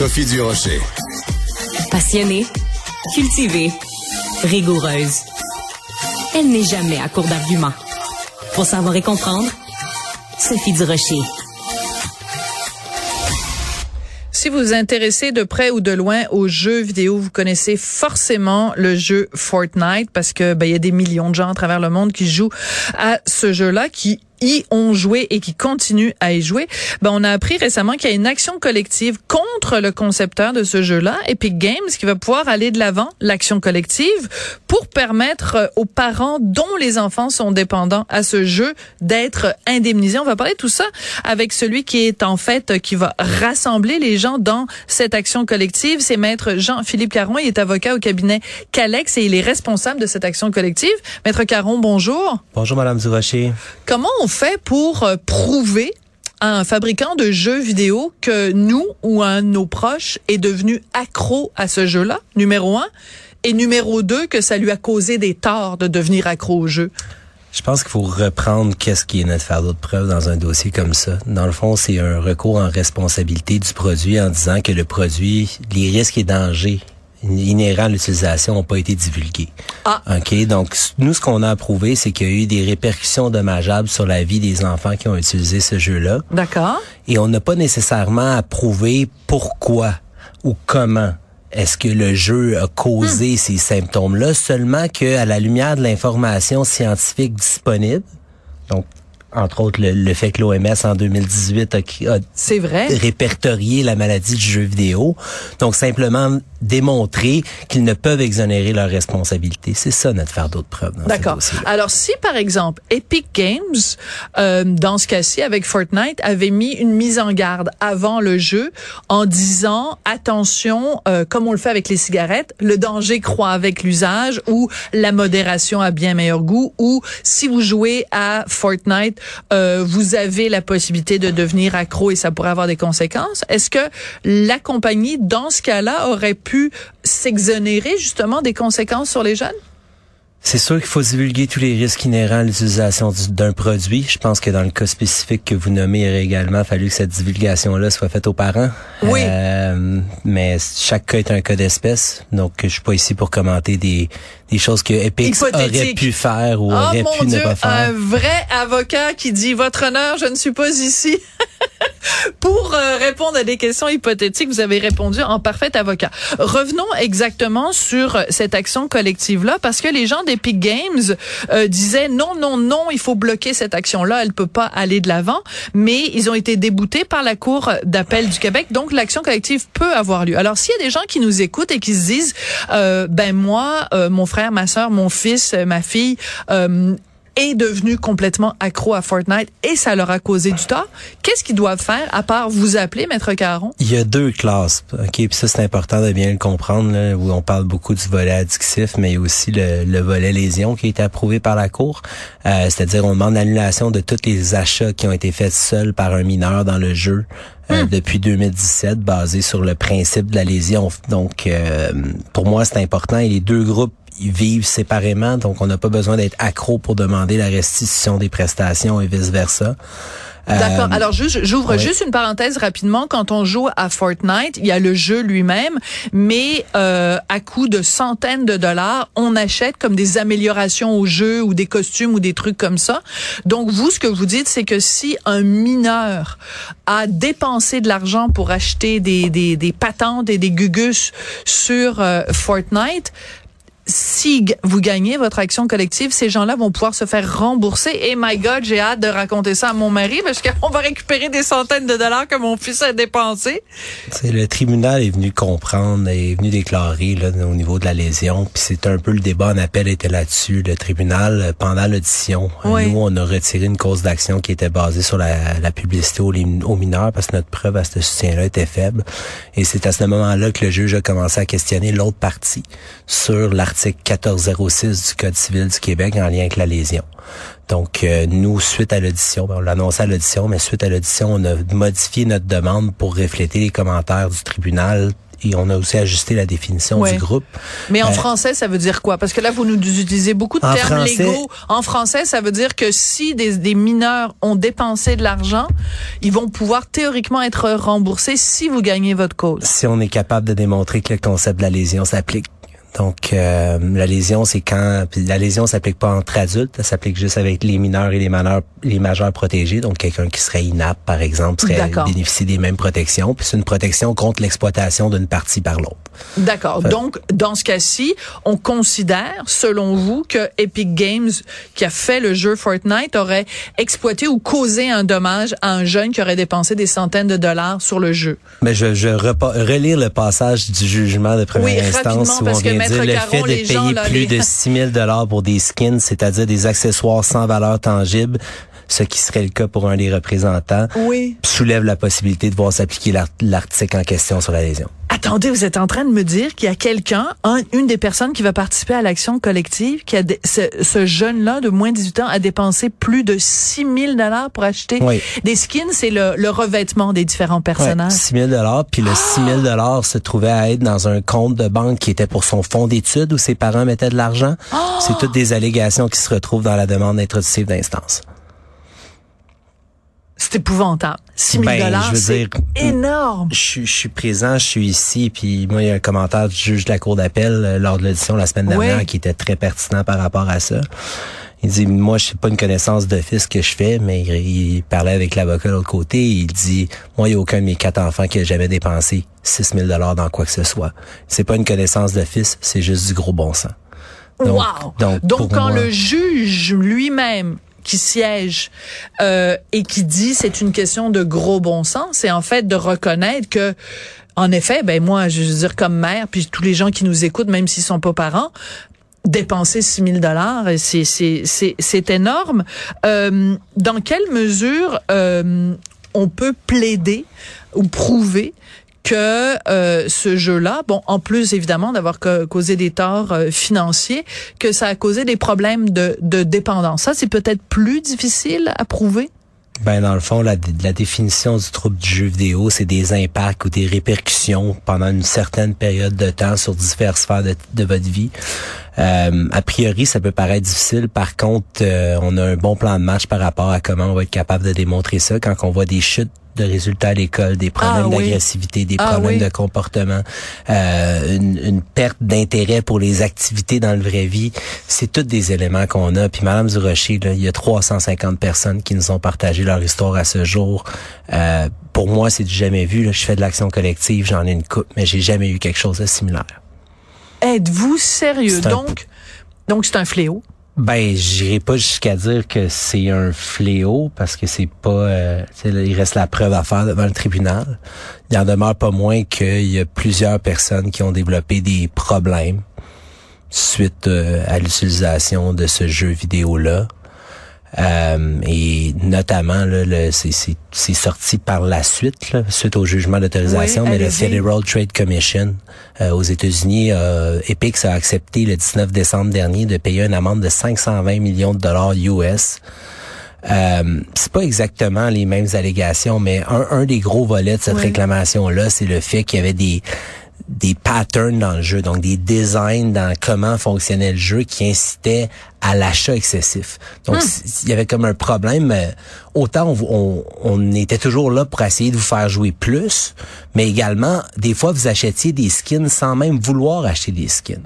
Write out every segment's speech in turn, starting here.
Sophie Durocher. Passionnée, cultivée, rigoureuse. Elle n'est jamais à court d'arguments. Pour savoir et comprendre, Sophie Durocher. Si vous vous intéressez de près ou de loin aux jeux vidéo, vous connaissez forcément le jeu Fortnite parce que ben, il y a des millions de gens à travers le monde qui jouent à ce jeu-là, qui y ont joué et qui continuent à y jouer, ben on a appris récemment qu'il y a une action collective contre le concepteur de ce jeu-là, Epic Games, qui va pouvoir aller de l'avant, l'action collective, pour permettre euh, aux parents dont les enfants sont dépendants à ce jeu d'être indemnisés. On va parler de tout ça avec celui qui est en fait, qui va rassembler les gens dans cette action collective. C'est maître Jean-Philippe Caron. Il est avocat au cabinet Calex et il est responsable de cette action collective. Maître Caron, bonjour. Bonjour, Madame Durocher. Comment on fait pour euh, prouver à un fabricant de jeux vidéo que nous ou un de nos proches est devenu accro à ce jeu-là, numéro un, et numéro deux, que ça lui a causé des torts de devenir accro au jeu? Je pense qu'il faut reprendre qu'est-ce qui est notre fardeau de preuve dans un dossier comme ça. Dans le fond, c'est un recours en responsabilité du produit en disant que le produit, les risques et dangers inhérents à l'utilisation n'ont pas été divulgués. Ah. OK? Donc, nous, ce qu'on a approuvé, c'est qu'il y a eu des répercussions dommageables sur la vie des enfants qui ont utilisé ce jeu-là. D'accord. Et on n'a pas nécessairement approuvé pourquoi ou comment est-ce que le jeu a causé ces symptômes-là, seulement que à la lumière de l'information scientifique disponible, donc entre autres le, le fait que l'OMS en 2018 a, a vrai. répertorié la maladie du jeu vidéo. Donc simplement démontrer qu'ils ne peuvent exonérer leurs responsabilités. C'est ça notre fardeau de preuve. dans ce D'accord. Alors, si par exemple Epic Games, euh, dans ce cas-ci avec Fortnite, avait mis une mise en garde avant le jeu en disant attention, euh, comme on le fait avec les cigarettes, le danger croît avec l'usage ou la modération a bien meilleur goût ou si vous jouez à Fortnite, euh, vous avez la possibilité de devenir accro et ça pourrait avoir des conséquences. Est-ce que la compagnie, dans ce cas-là, aurait pu s'exonérer justement des conséquences sur les jeunes? C'est sûr qu'il faut divulguer tous les risques inhérents à l'utilisation du- d'un produit. Je pense que dans le cas spécifique que vous nommez, il aurait également fallu que cette divulgation-là soit faite aux parents. Oui. Euh, mais chaque cas est un cas d'espèce. Donc, je suis pas ici pour commenter des, des choses que Epic Hypothétique. aurait pu faire ou Oh aurait mon pu Dieu, ne pas faire. un vrai avocat qui dit votre honneur, je ne suis pas ici. Pour euh, répondre à des questions hypothétiques, vous avez répondu en parfait avocat. Revenons exactement sur cette action collective-là, parce que les gens d'Epic Games euh, disaient non, non, non, il faut bloquer cette action-là, elle peut pas aller de l'avant, mais ils ont été déboutés par la Cour d'appel du Québec, donc l'action collective peut avoir lieu. Alors, s'il y a des gens qui nous écoutent et qui se disent, euh, ben moi, mon frère, ma soeur, mon fils, ma fille, est devenu complètement accro à Fortnite et ça leur a causé du tort. Qu'est-ce qu'ils doivent faire à part vous appeler, Maître Caron? Il y a deux classes, ok, puis ça c'est important de bien le comprendre, là, où on parle beaucoup du volet addictif, mais aussi le, le volet lésion qui a été approuvé par la Cour. Euh, C'est-à-dire on demande l'annulation de tous les achats qui ont été faits seuls par un mineur dans le jeu euh, depuis 2017, basé sur le principe de la lésion. Donc euh, pour moi c'est important et les deux groupes vivent séparément, donc on n'a pas besoin d'être accro pour demander la restitution des prestations et vice-versa. D'accord. Euh, Alors, j'ouvre oui. juste une parenthèse rapidement. Quand on joue à Fortnite, il y a le jeu lui-même, mais euh, à coût de centaines de dollars, on achète comme des améliorations au jeu ou des costumes ou des trucs comme ça. Donc, vous, ce que vous dites, c'est que si un mineur a dépensé de l'argent pour acheter des, des, des patentes et des gugus sur euh, Fortnite, si vous gagnez votre action collective, ces gens-là vont pouvoir se faire rembourser. Et my God, j'ai hâte de raconter ça à mon mari parce qu'on va récupérer des centaines de dollars que mon fils a dépensés. C'est le tribunal est venu comprendre, est venu déclarer là, au niveau de la lésion, puis c'est un peu le débat en appel était là-dessus. Le tribunal, pendant l'audition, Oui. nous on a retiré une cause d'action qui était basée sur la, la publicité aux, aux mineurs parce que notre preuve à ce soutien-là était faible. Et c'est à ce moment-là que le juge a commencé à questionner l'autre partie sur l'article 1406 du Code civil du Québec en lien avec la lésion. Donc, euh, nous, suite à l'audition, ben, on l'a annoncé à l'audition, mais suite à l'audition, on a modifié notre demande pour refléter les commentaires du tribunal et on a aussi ajusté la définition du groupe. Mais en euh, français, ça veut dire quoi? Parce que là, vous nous utilisez beaucoup de termes légaux. En français, ça veut dire que si des, des mineurs ont dépensé de l'argent, ils vont pouvoir théoriquement être remboursés si vous gagnez votre cause. Si on est capable de démontrer que le concept de la lésion s'applique. Donc, euh, la lésion, c'est quand la lésion s'applique pas entre adultes, ça s'applique juste avec les mineurs et les majeurs, les majeurs protégés. Donc, quelqu'un qui serait inapte, par exemple, serait bénéficier des mêmes protections. Puis c'est une protection contre l'exploitation d'une partie par l'autre. D'accord. Donc, dans ce cas-ci, on considère, selon vous, que Epic Games, qui a fait le jeu Fortnite, aurait exploité ou causé un dommage à un jeune qui aurait dépensé des centaines de dollars sur le jeu. Mais je, je relire le passage du jugement de première instance où on vient dire le fait de payer plus de 6 000 dollars pour des skins, c'est-à-dire des accessoires sans valeur tangible, ce qui serait le cas pour un des représentants, oui. soulève la possibilité de voir s'appliquer l'article en question sur la lésion. Attendez, vous êtes en train de me dire qu'il y a quelqu'un, une des personnes qui va participer à l'action collective, qui a ce, jeune-là de moins de 18 ans a dépensé plus de 6 000 dollars pour acheter des skins. C'est le, revêtement des différents personnages. 6 000 dollars, puis le 6 000 dollars se trouvait à être dans un compte de banque qui était pour son fonds d'études où ses parents mettaient de l'argent. C'est toutes des allégations qui se retrouvent dans la demande introductive d'instance. C'est épouvantable. 6 000 ben, c'est énorme. Je, suis présent, je suis ici, puis moi, il y a un commentaire du juge de la Cour d'appel euh, lors de l'audition la semaine dernière qui était très pertinent par rapport à ça. Il dit, moi, je sais pas une connaissance d'office que je fais, mais il, parlait avec l'avocat de l'autre côté. Il dit, moi, il n'y a aucun de mes quatre enfants qui a jamais dépensé 6 000 dollars dans quoi que ce soit. C'est pas une connaissance d'office, c'est juste du gros bon sens. Donc, wow. donc, donc quand le juge lui-même qui siège euh, et qui dit c'est une question de gros bon sens, c'est en fait de reconnaître que en effet, ben moi, je veux dire comme mère, puis tous les gens qui nous écoutent, même s'ils sont pas parents, dépenser 6 000 dollars, c'est c'est c'est énorme. Euh, dans quelle mesure euh, on peut plaider ou prouver que euh, ce jeu-là, bon, en plus évidemment d'avoir causé des torts euh, financiers, que ça a causé des problèmes de, de dépendance. Ça, c'est peut-être plus difficile à prouver? Ben dans le fond, la, définition du trouble du jeu vidéo, c'est des impacts ou des répercussions pendant une certaine période de temps sur diverses sphères de votre vie. Euh, a priori, ça peut paraître difficile. Par contre, on a un bon plan de match par rapport à comment on va être capable de démontrer ça quand on voit des chutes de résultats à l'école, des problèmes ah d'agressivité, des ah problèmes de comportement, euh, une, une, perte d'intérêt pour les activités dans le vraie vie. C'est tous des éléments qu'on a. Puis Madame Durocher, là, il y a 350 personnes qui nous ont partagé leur histoire à ce jour. Euh, pour moi, c'est du jamais vu. Là. Je fais de l'action collective, j'en ai une coupe, mais j'ai jamais eu quelque chose de similaire. Êtes-vous sérieux? Donc, donc c'est un fléau? Ben, j'irai pas jusqu'à dire que c'est un fléau parce que c'est pas, euh, il reste la preuve à faire devant le tribunal. Il en demeure pas moins qu'il y a plusieurs personnes qui ont développé des problèmes suite euh, à l'utilisation de ce jeu vidéo là. Euh, et notamment, là, c'est sorti par la suite, là, suite au jugement d'autorisation, mais le Federal Trade Commission euh, aux États-Unis, euh, Epic a accepté le 19 décembre dernier de payer une amende de 520 millions de dollars US. Euh, c'est pas exactement les mêmes allégations, mais un, un des gros volets de cette réclamation-là, c'est le fait qu'il y avait des des patterns dans le jeu, donc des designs dans comment fonctionnait le jeu qui incitaient à l'achat excessif. Donc, hmm. il y avait comme un problème. Autant on, on, était toujours là pour essayer de vous faire jouer plus, mais également, des fois, vous achetiez des skins sans même vouloir acheter des skins,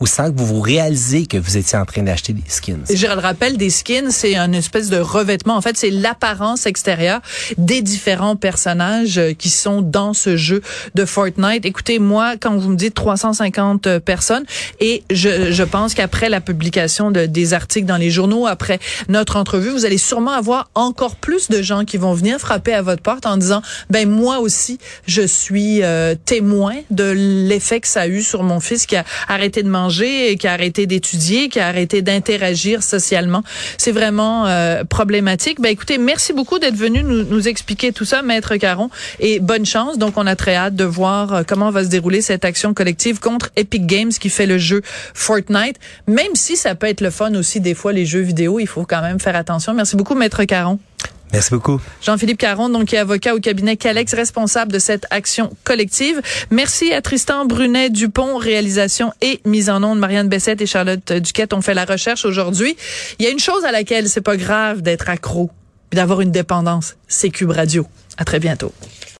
ou sans que vous vous réalisiez que vous étiez en train d'acheter des skins. Je le rappelle, des skins, c'est une espèce de revêtement. En fait, c'est l'apparence extérieure des différents personnages euh, qui sont dans ce jeu de Fortnite. Écoutez, moi, quand vous me dites 350 euh, personnes, et je, je pense qu'après la publication de, des articles dans les journaux, après notre entrevue, vous allez sûrement avoir encore plus de gens qui vont venir frapper à votre porte en disant, ben moi aussi, je suis euh, témoin de l'effet que ça a eu sur mon fils qui a arrêté de manger, qui a arrêté d'étudier, qui a arrêté d'interagir socialement. C'est vraiment euh, problématique. Ben écoutez, merci beaucoup d'être venu nous, nous expliquer tout ça, maître Caron, et bonne chance. Donc on a très hâte de voir euh, comment va se dérouler cette action collective contre Epic Games qui fait le jeu Fortnite, même si ça peut être le fun aussi des fois les jeux vidéo, il faut quand même faire attention. Merci beaucoup, maître Caron. Merci beaucoup. Jean-Philippe Caron, donc, qui est avocat au cabinet Calex, responsable de cette action collective. Merci à Tristan Brunet-Dupont, réalisation et mise en onde. Marianne Bessette et Charlotte Duquette ont fait la recherche aujourd'hui. Il y a une chose à laquelle c'est pas grave d'être accro, d'avoir une dépendance. C'est Cube Radio. À très bientôt.